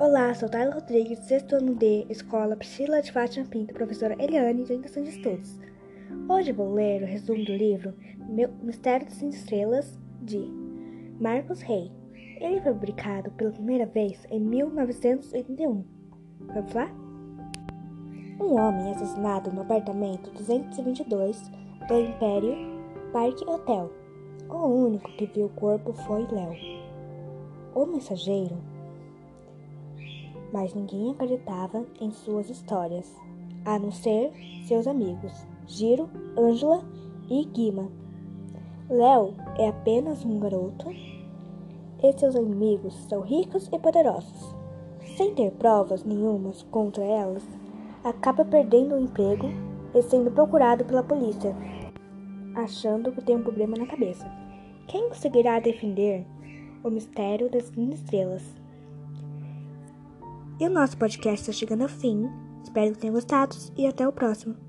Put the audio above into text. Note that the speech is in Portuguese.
Olá, sou Tayla Rodrigues, sexto ano D, Escola Priscila de Fátima Pinto, professora Eliane, de Orientação de Estudos. Hoje vou ler o resumo do livro Mistério das Estrelas, de Marcos Rey. Ele foi publicado pela primeira vez em 1981. Vamos lá? Um homem assassinado no apartamento 222 do Império Parque Hotel. O único que viu o corpo foi Léo. O mensageiro mas ninguém acreditava em suas histórias, a não ser seus amigos, Giro, Ângela e Guima. Léo é apenas um garoto e seus inimigos são ricos e poderosos. Sem ter provas nenhumas contra elas, acaba perdendo o emprego e sendo procurado pela polícia, achando que tem um problema na cabeça. Quem conseguirá defender o mistério das estrelas? E o nosso podcast está chegando ao fim. Espero que tenham gostado e até o próximo.